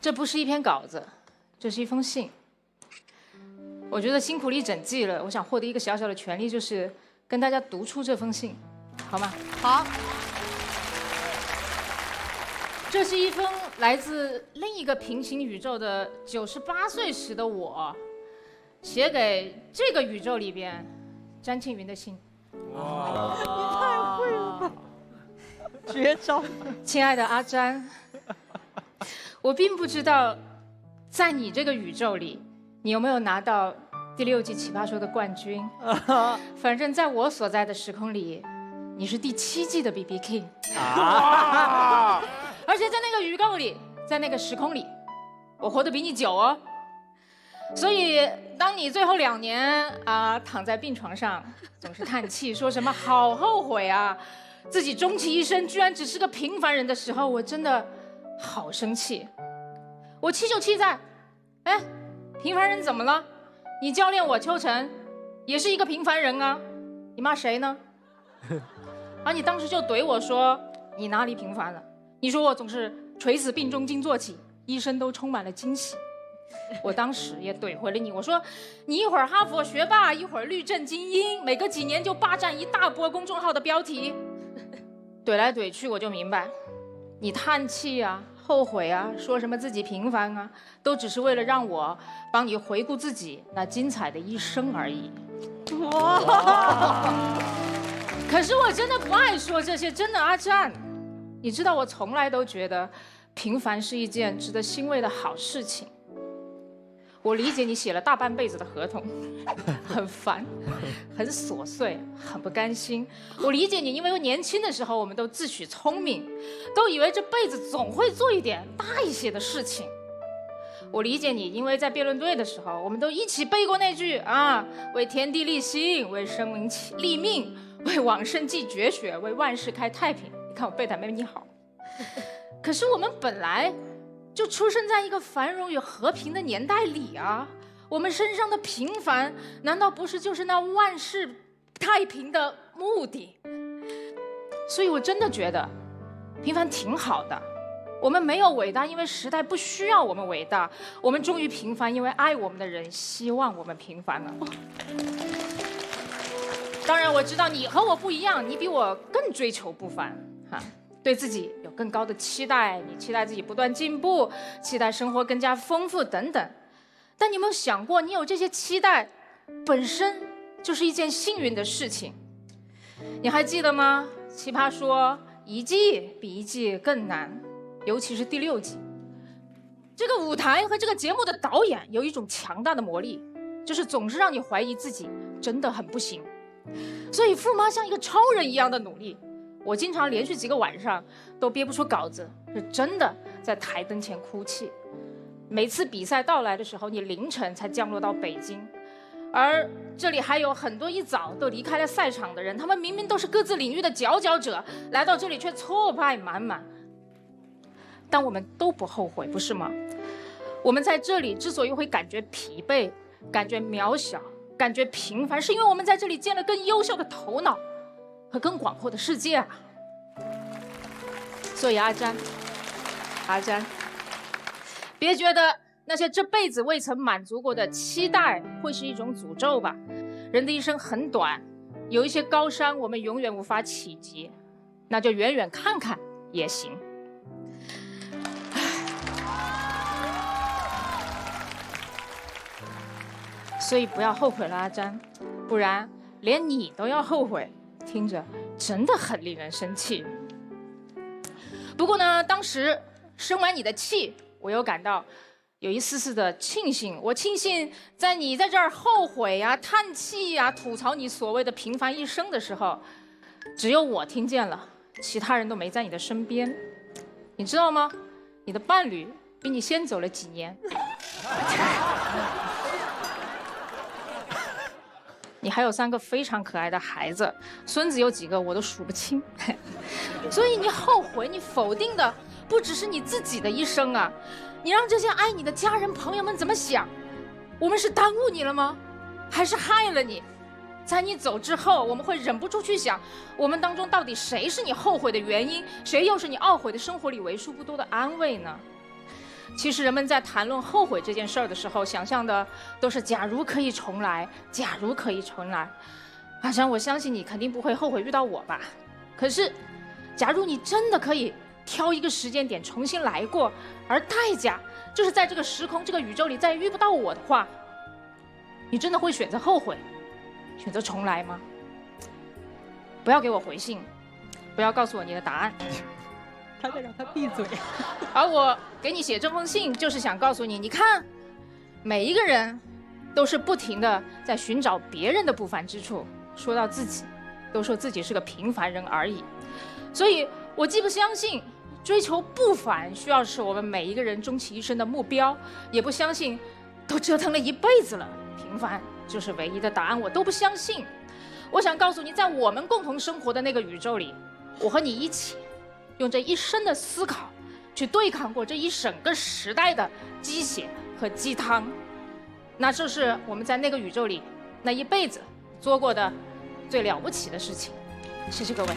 这不是一篇稿子，这是一封信。我觉得辛苦了一整季了，我想获得一个小小的权利，就是跟大家读出这封信，好吗？好，这是一封来自另一个平行宇宙的九十八岁时的我，写给这个宇宙里边詹庆云的信你太会了。绝招。亲爱的阿詹，我并不知道，在你这个宇宙里，你有没有拿到第六季《奇葩说》的冠军？反正在我所在的时空里，你是第七季的 B B King。而且在那个预告里，在那个时空里，我活得比你久哦。所以，当你最后两年啊躺在病床上，总是叹气，说什么好后悔啊，自己终其一生居然只是个平凡人的时候，我真的好生气。我气就气在，哎，平凡人怎么了？你教练我秋晨也是一个平凡人啊，你骂谁呢？而 你当时就怼我说，你哪里平凡了？你说我总是垂死病中惊坐起，一生都充满了惊喜。我当时也怼回了你，我说你一会儿哈佛学霸，一会儿律政精英，每隔几年就霸占一大波公众号的标题，怼来怼去，我就明白，你叹气啊，后悔啊，说什么自己平凡啊，都只是为了让我帮你回顾自己那精彩的一生而已。哇可是我真的不爱说这些，真的阿战，你知道我从来都觉得平凡是一件值得欣慰的好事情。我理解你写了大半辈子的合同，很烦，很琐碎，很不甘心。我理解你，因为年轻的时候我们都自诩聪明，都以为这辈子总会做一点大一些的事情。我理解你，因为在辩论队的时候，我们都一起背过那句啊：“为天地立心，为生民起立命，为往圣继绝学，为万世开太平。”你看我背的没你好。可是我们本来。就出生在一个繁荣与和平的年代里啊！我们身上的平凡，难道不是就是那万事太平的目的？所以我真的觉得，平凡挺好的。我们没有伟大，因为时代不需要我们伟大；我们终于平凡，因为爱我们的人希望我们平凡了。当然，我知道你和我不一样，你比我更追求不凡，哈。对自己有更高的期待，你期待自己不断进步，期待生活更加丰富等等。但你有没有想过，你有这些期待，本身就是一件幸运的事情？你还记得吗？奇葩说一季比一季更难，尤其是第六季。这个舞台和这个节目的导演有一种强大的魔力，就是总是让你怀疑自己真的很不行。所以富妈像一个超人一样的努力。我经常连续几个晚上都憋不出稿子，是真的在台灯前哭泣。每次比赛到来的时候，你凌晨才降落到北京，而这里还有很多一早都离开了赛场的人，他们明明都是各自领域的佼佼者，来到这里却挫败满满。但我们都不后悔，不是吗？我们在这里之所以会感觉疲惫、感觉渺小、感觉平凡，是因为我们在这里见了更优秀的头脑。和更广阔的世界啊！所以阿詹，阿詹，别觉得那些这辈子未曾满足过的期待会是一种诅咒吧。人的一生很短，有一些高山我们永远无法企及，那就远远看看也行。所以不要后悔了，阿詹，不然连你都要后悔。听着真的很令人生气。不过呢，当时生完你的气，我又感到有一丝丝的庆幸。我庆幸在你在这儿后悔呀、叹气呀、吐槽你所谓的平凡一生的时候，只有我听见了，其他人都没在你的身边。你知道吗？你的伴侣比你先走了几年。你还有三个非常可爱的孩子，孙子有几个我都数不清，所以你后悔、你否定的不只是你自己的一生啊，你让这些爱你的家人朋友们怎么想？我们是耽误你了吗？还是害了你？在你走之后，我们会忍不住去想，我们当中到底谁是你后悔的原因，谁又是你懊悔的生活里为数不多的安慰呢？其实人们在谈论后悔这件事儿的时候，想象的都是假如可以重来，假如可以重来。阿山，我相信你肯定不会后悔遇到我吧？可是，假如你真的可以挑一个时间点重新来过，而代价就是在这个时空、这个宇宙里再也遇不到我的话，你真的会选择后悔，选择重来吗？不要给我回信，不要告诉我你的答案。他在让他闭嘴。而我给你写这封信，就是想告诉你，你看，每一个人都是不停的在寻找别人的不凡之处，说到自己，都说自己是个平凡人而已。所以我既不相信追求不凡需要是我们每一个人终其一生的目标，也不相信都折腾了一辈子了，平凡就是唯一的答案，我都不相信。我想告诉你，在我们共同生活的那个宇宙里，我和你一起。用这一生的思考，去对抗过这一整个时代的鸡血和鸡汤，那这是我们在那个宇宙里那一辈子做过的最了不起的事情。谢谢各位。